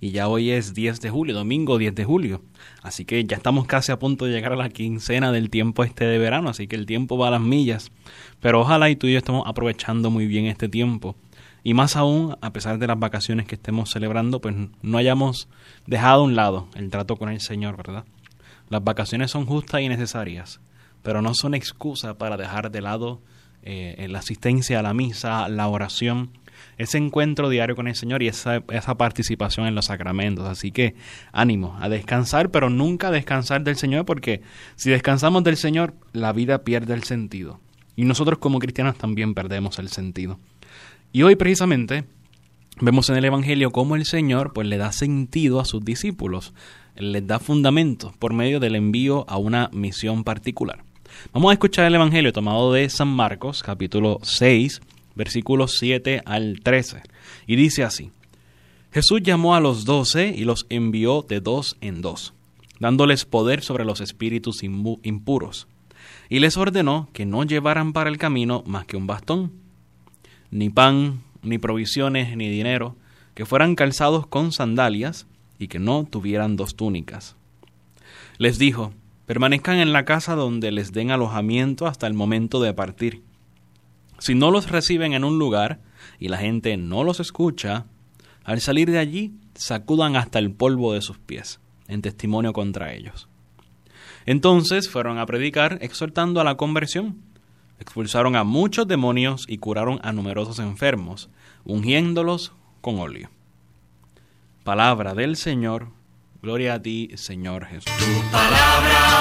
y ya hoy es 10 de julio, domingo 10 de julio. Así que ya estamos casi a punto de llegar a la quincena del tiempo este de verano, así que el tiempo va a las millas. Pero ojalá y tú y yo estemos aprovechando muy bien este tiempo. Y más aún, a pesar de las vacaciones que estemos celebrando, pues no hayamos dejado a un lado el trato con el Señor, ¿verdad? Las vacaciones son justas y necesarias, pero no son excusa para dejar de lado eh, la asistencia a la misa, la oración ese encuentro diario con el Señor y esa, participación en los sacramentos. Así que ánimo a descansar, pero nunca descansar del Señor, porque si descansamos del Señor, la vida pierde el sentido. Y nosotros como cristianos también perdemos el sentido. Y hoy precisamente vemos en el Evangelio cómo el Señor pues le da sentido a sus discípulos, les da fundamento por medio del envío a una misión particular. Vamos a escuchar el Evangelio tomado de San Marcos, capítulo 6, versículos 7 al 13. Y dice así, Jesús llamó a los doce y los envió de dos en dos, dándoles poder sobre los espíritus impuros, y les ordenó que no llevaran para el camino más que un bastón, ni pan, ni provisiones, ni dinero, que fueran calzados con sandalias, y que no tuvieran dos túnicas. Les dijo, permanezcan en la casa donde les den alojamiento hasta el momento de partir si no los reciben en un lugar y la gente no los escucha, al salir de allí sacudan hasta el polvo de sus pies, en testimonio contra ellos. Entonces fueron a predicar exhortando a la conversión. Expulsaron a muchos demonios y curaron a numerosos enfermos, ungiéndolos con óleo. Palabra del Señor, gloria a ti, Señor Jesús. Tu palabra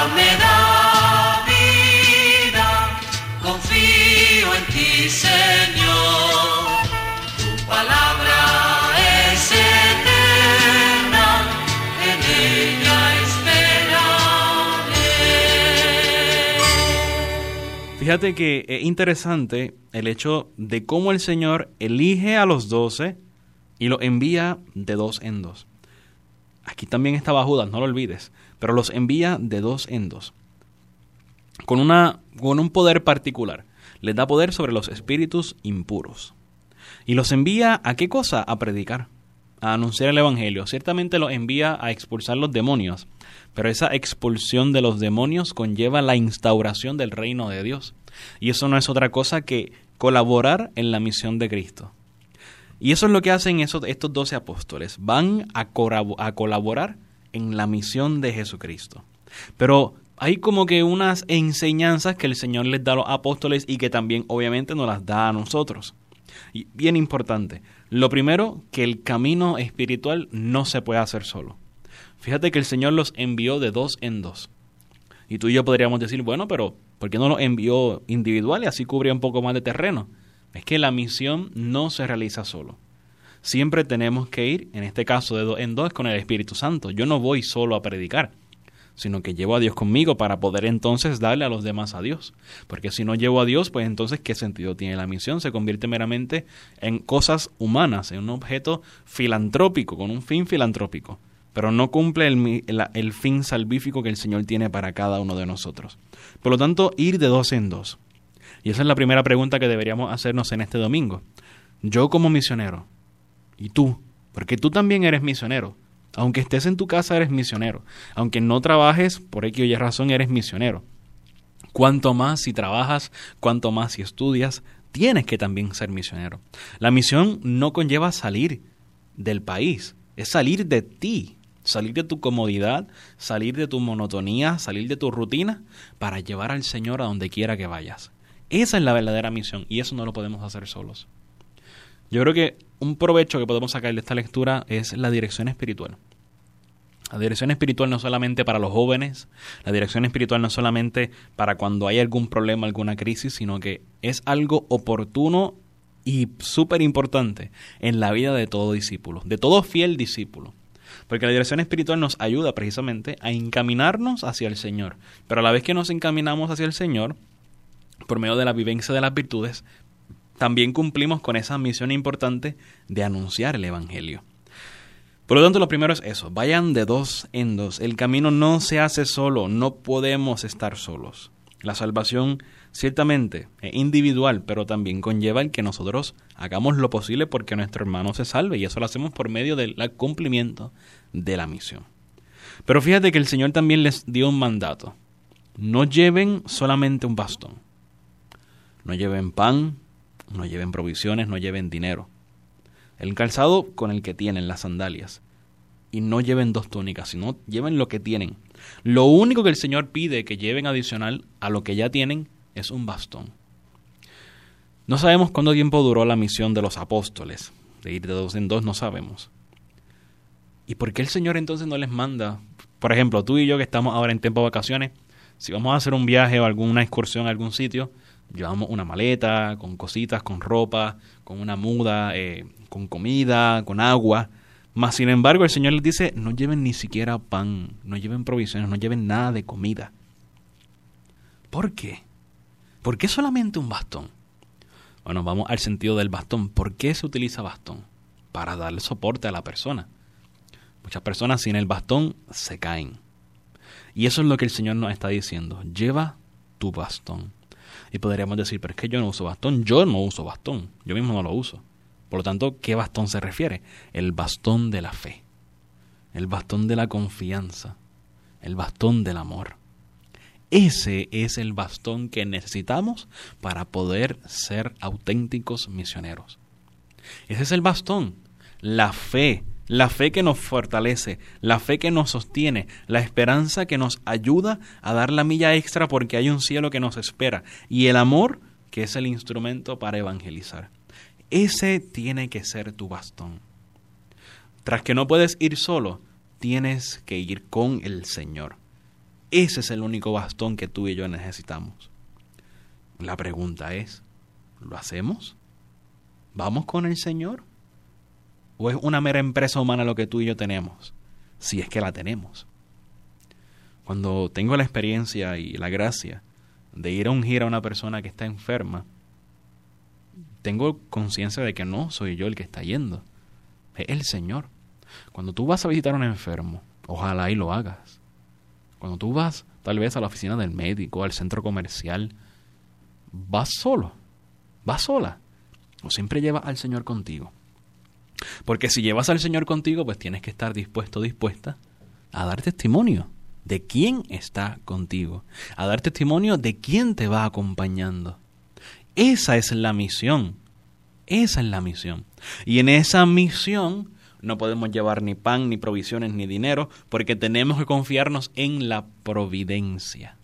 Fíjate que es interesante el hecho de cómo el Señor elige a los doce y los envía de dos en dos. Aquí también estaba Judas, no lo olvides, pero los envía de dos en dos. Con, una, con un poder particular. Les da poder sobre los espíritus impuros. Y los envía a qué cosa? A predicar, a anunciar el Evangelio. Ciertamente los envía a expulsar los demonios, pero esa expulsión de los demonios conlleva la instauración del reino de Dios. Y eso no es otra cosa que colaborar en la misión de Cristo. Y eso es lo que hacen esos, estos doce apóstoles. Van a, a colaborar en la misión de Jesucristo. Pero hay como que unas enseñanzas que el Señor les da a los apóstoles y que también obviamente nos las da a nosotros. Y bien importante, lo primero, que el camino espiritual no se puede hacer solo. Fíjate que el Señor los envió de dos en dos. Y tú y yo podríamos decir, bueno, pero ¿por qué no los envió individual y así cubría un poco más de terreno? Es que la misión no se realiza solo. Siempre tenemos que ir, en este caso de dos en dos, con el Espíritu Santo. Yo no voy solo a predicar sino que llevo a Dios conmigo para poder entonces darle a los demás a Dios. Porque si no llevo a Dios, pues entonces ¿qué sentido tiene la misión? Se convierte meramente en cosas humanas, en un objeto filantrópico, con un fin filantrópico, pero no cumple el, el, fin salvífico que el Señor tiene para cada uno de nosotros. Por lo tanto, ir de dos en dos. Y esa es la primera pregunta que deberíamos hacernos en este domingo. Yo como misionero, y tú, porque tú también eres misionero, aunque estés en tu casa, eres misionero. Aunque no trabajes, por X o Y razón, eres misionero. Cuanto más si trabajas, cuanto más si estudias, tienes que también ser misionero. La misión no conlleva salir del país, es salir de ti, salir de tu comodidad, salir de tu monotonía, salir de tu rutina, para llevar al Señor a donde quiera que vayas. Esa es la verdadera misión y eso no lo podemos hacer solos. Yo creo que un provecho que podemos sacar de esta lectura es la dirección espiritual. La dirección espiritual no solamente para los jóvenes, la dirección espiritual no solamente para cuando hay algún problema, alguna crisis, sino que es algo oportuno y súper importante en la vida de todo discípulo, de todo fiel discípulo. Porque la dirección espiritual nos ayuda precisamente a encaminarnos hacia el Señor. Pero a la vez que nos encaminamos hacia el Señor, por medio de la vivencia de las virtudes, también cumplimos con esa misión importante de anunciar el Evangelio. Por lo tanto, lo primero es eso, vayan de dos en dos. El camino no se hace solo, no podemos estar solos. La salvación ciertamente es individual, pero también conlleva el que nosotros hagamos lo posible porque nuestro hermano se salve y eso lo hacemos por medio del cumplimiento de la misión. Pero fíjate que el Señor también les dio un mandato. No lleven solamente un bastón. No lleven pan, no lleven provisiones, no lleven dinero el calzado con el que tienen las sandalias. Y no lleven dos túnicas, sino lleven lo que tienen. Lo único que el Señor pide que lleven adicional a lo que ya tienen es un bastón. No sabemos cuánto tiempo duró la misión de los apóstoles. De ir de dos en dos no sabemos. ¿Y por qué el Señor entonces no les manda? Por ejemplo, tú y yo que estamos ahora en tiempo de vacaciones, si vamos a hacer un viaje o alguna excursión a algún sitio, llevamos una maleta con cositas, con ropa, con una muda, eh, con comida, con agua. Mas, sin embargo, el Señor les dice, no lleven ni siquiera pan, no lleven provisiones, no lleven nada de comida. ¿Por qué? ¿Por qué solamente un bastón? Bueno, vamos al sentido del bastón. ¿Por qué se utiliza bastón? Para darle soporte a la persona. Muchas personas sin el bastón se caen. Y eso es lo que el Señor nos está diciendo. Lleva tu bastón. Y podríamos decir, pero es que yo no uso bastón. Yo no uso bastón. Yo mismo no lo uso. Por lo tanto, ¿qué bastón se refiere? El bastón de la fe, el bastón de la confianza, el bastón del amor. Ese es el bastón que necesitamos para poder ser auténticos misioneros. Ese es el bastón, la fe, la fe que nos fortalece, la fe que nos sostiene, la esperanza que nos ayuda a dar la milla extra porque hay un cielo que nos espera y el amor que es el instrumento para evangelizar. Ese tiene que ser tu bastón. Tras que no puedes ir solo, tienes que ir con el Señor. Ese es el único bastón que tú y yo necesitamos. La pregunta es, ¿lo hacemos? ¿Vamos con el Señor? ¿O es una mera empresa humana lo que tú y yo tenemos? Si es que la tenemos. Cuando tengo la experiencia y la gracia de ir a ungir a una persona que está enferma, tengo conciencia de que no soy yo el que está yendo, es el Señor. Cuando tú vas a visitar a un enfermo, ojalá y lo hagas. Cuando tú vas tal vez a la oficina del médico, al centro comercial, vas solo, vas sola, o siempre llevas al Señor contigo. Porque si llevas al Señor contigo, pues tienes que estar dispuesto, dispuesta a dar testimonio de quién está contigo, a dar testimonio de quién te va acompañando. Esa es la misión. Esa es la misión. Y en esa misión no podemos llevar ni pan, ni provisiones, ni dinero, porque tenemos que confiarnos en la providencia.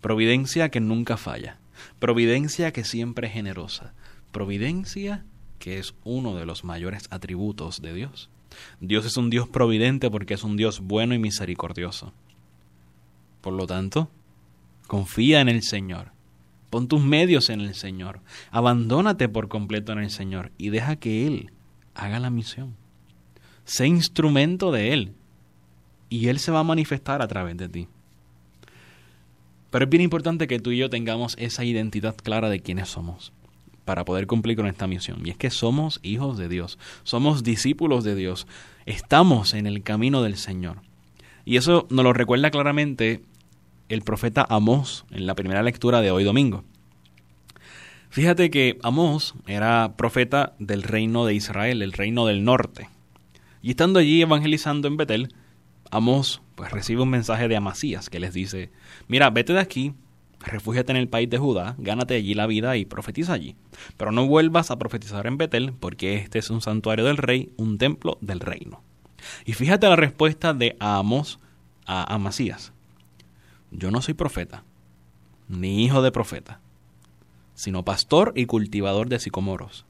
Providencia que nunca falla. Providencia que siempre es generosa. Providencia que es uno de los mayores atributos de Dios. Dios es un Dios providente porque es un Dios bueno y misericordioso. Por lo tanto, confía en el Señor Pon tus medios en el Señor. Abandónate por completo en el Señor y deja que Él haga la misión. Sé instrumento de Él y Él se va a manifestar a través de ti. Pero es bien importante que tú y yo tengamos esa identidad clara de quiénes somos para poder cumplir con esta misión. Y es que somos hijos de Dios, somos discípulos de Dios, estamos en el camino del Señor. Y eso nos lo recuerda claramente el profeta Amós en la primera lectura de hoy domingo. Fíjate que Amós era profeta del reino de Israel, el reino del norte. Y estando allí evangelizando en Betel, Amós pues recibe un mensaje de Amasías que les dice, mira, vete de aquí, refúgiate en el país de Judá, gánate allí la vida y profetiza allí. Pero no vuelvas a profetizar en Betel, porque este es un santuario del rey, un templo del reino. Y fíjate la respuesta de Amós a Amasías yo no soy profeta, ni hijo de profeta, sino pastor y cultivador de sicomoros.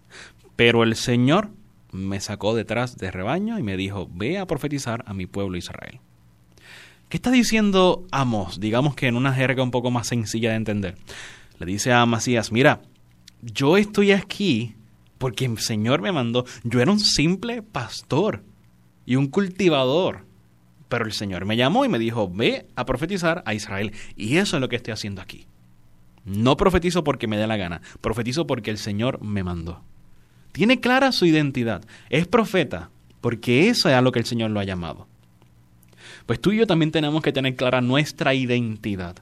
Pero el Señor me sacó detrás de rebaño y me dijo, ve a profetizar a mi pueblo Israel. ¿Qué está diciendo Amos? Digamos que en una jerga un poco más sencilla de entender. Le dice a Amasías, mira, yo estoy aquí porque el Señor me mandó. Yo era un simple pastor. y un cultivador. Pero el Señor me llamó y me dijo, ve a profetizar a Israel. Y eso es lo que estoy haciendo aquí. No profetizo porque me dé la gana, profetizo porque el Señor me mandó. Tiene clara su identidad. Es profeta porque eso es a lo que el Señor lo ha llamado. Pues tú y yo también tenemos que tener clara nuestra identidad.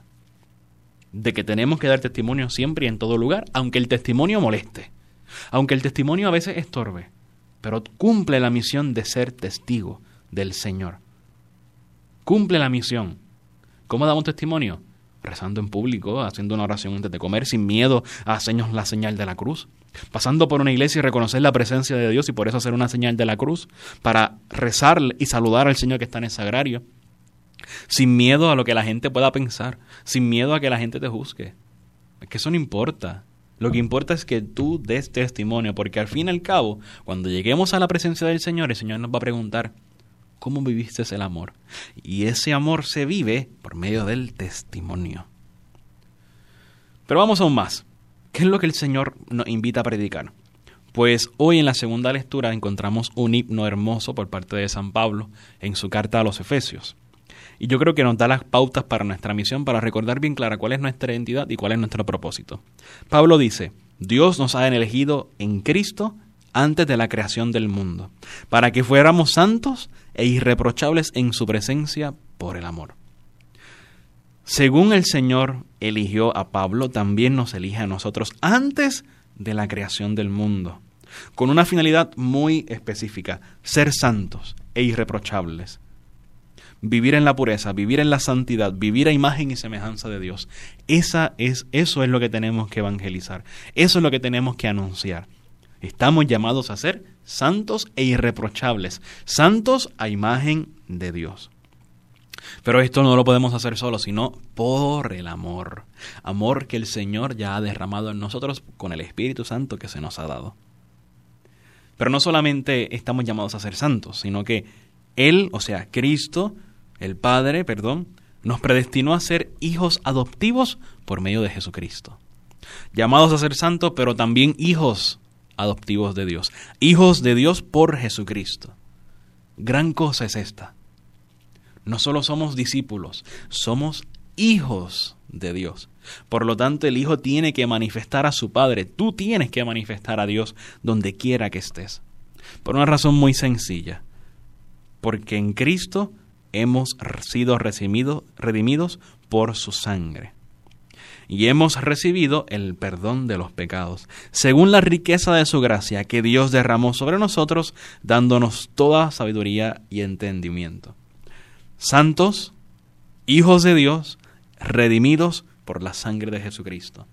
De que tenemos que dar testimonio siempre y en todo lugar, aunque el testimonio moleste. Aunque el testimonio a veces estorbe. Pero cumple la misión de ser testigo del Señor. Cumple la misión. ¿Cómo damos testimonio? Rezando en público, haciendo una oración antes de comer, sin miedo a hacernos la señal de la cruz. Pasando por una iglesia y reconocer la presencia de Dios y por eso hacer una señal de la cruz. Para rezar y saludar al Señor que está en el sagrario sin miedo a lo que la gente pueda pensar, sin miedo a que la gente te juzgue. Es que eso no importa. Lo que importa es que tú des testimonio, porque al fin y al cabo, cuando lleguemos a la presencia del Señor, el Señor nos va a preguntar, ¿cómo viviste el amor? Y ese amor se vive por medio del testimonio. Pero vamos aún más. ¿Qué es lo que el Señor nos invita a predicar? Pues hoy en la segunda lectura encontramos un himno hermoso por parte de San Pablo en su carta a los Efesios. Y yo creo que nos da las pautas para nuestra misión, para recordar bien clara cuál es nuestra identidad y cuál es nuestro propósito. Pablo dice, Dios nos ha elegido en Cristo antes de la creación del mundo, para que fuéramos santos e irreprochables en su presencia por el amor. Según el Señor eligió a Pablo, también nos elige a nosotros antes de la creación del mundo, con una finalidad muy específica, ser santos e irreprochables vivir en la pureza, vivir en la santidad, vivir a imagen y semejanza de Dios. Esa es, eso es lo que tenemos que evangelizar. Eso es lo que tenemos que anunciar. Estamos llamados a ser santos e irreprochables, santos a imagen de Dios. Pero esto no lo podemos hacer solo, sino por el amor. Amor que el Señor ya ha derramado en nosotros con el Espíritu Santo que se nos ha dado. Pero no solamente estamos llamados a ser santos, sino que Él, o sea, Cristo, el Padre, perdón, nos predestinó a ser hijos adoptivos por medio de Jesucristo. Llamados a ser santos, pero también hijos adoptivos de Dios. Hijos de Dios por Jesucristo. Gran cosa es esta. No solo somos discípulos, somos hijos de Dios. Por lo tanto, el Hijo tiene que manifestar a su Padre. Tú tienes que manifestar a Dios donde quiera que estés. Por una razón muy sencilla. Porque en Cristo hemos sido redimidos por su sangre. Y hemos recibido el perdón de los pecados, según la riqueza de su gracia que Dios derramó sobre nosotros, dándonos toda sabiduría y entendimiento. Santos, hijos de Dios, redimidos por la sangre de Jesucristo.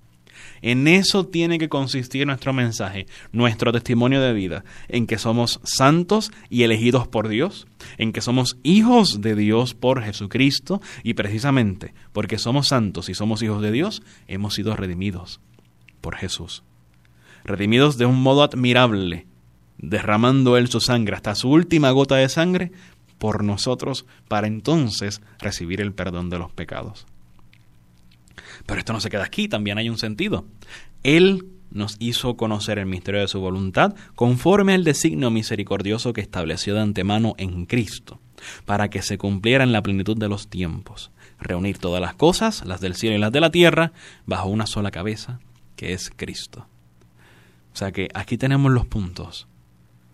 En eso tiene que consistir nuestro mensaje, nuestro testimonio de vida, en que somos santos y elegidos por Dios, en que somos hijos de Dios por Jesucristo y precisamente porque somos santos y somos hijos de Dios, hemos sido redimidos por Jesús. Redimidos de un modo admirable, derramando Él su sangre hasta su última gota de sangre por nosotros para entonces recibir el perdón de los pecados. Pero esto no se queda aquí, también hay un sentido. Él nos hizo conocer el misterio de su voluntad conforme al designio misericordioso que estableció de antemano en Cristo, para que se cumpliera en la plenitud de los tiempos, reunir todas las cosas, las del cielo y las de la tierra, bajo una sola cabeza, que es Cristo. O sea que aquí tenemos los puntos.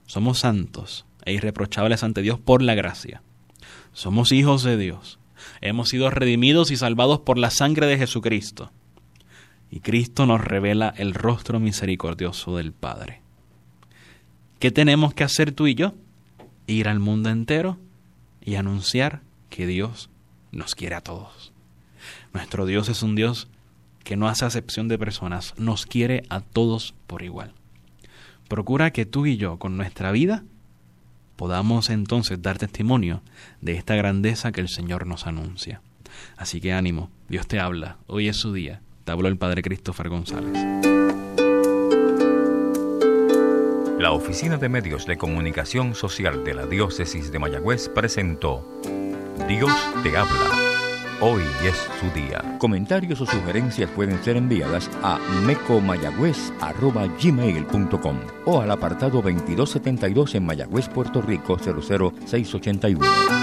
Somos santos e irreprochables ante Dios por la gracia. Somos hijos de Dios hemos sido redimidos y salvados por la sangre de Jesucristo. Y Cristo nos revela el rostro misericordioso del Padre. ¿Qué tenemos que hacer tú y yo? Ir al mundo entero y anunciar que Dios nos quiere a todos. Nuestro Dios es un Dios que no hace acepción de personas, nos quiere a todos por igual. Procura que tú y yo, con nuestra vida, podamos entonces dar testimonio de esta grandeza que el Señor nos anuncia. Así que ánimo, Dios te habla, hoy es su día. Te habló el Padre Christopher González. La Oficina de Medios de Comunicación Social de la Diócesis de Mayagüez presentó Dios te habla Hoy es su día. Comentarios o sugerencias pueden ser enviadas a mecomayagüez.gmail.com o al apartado 2272 en Mayagüez, Puerto Rico 00681.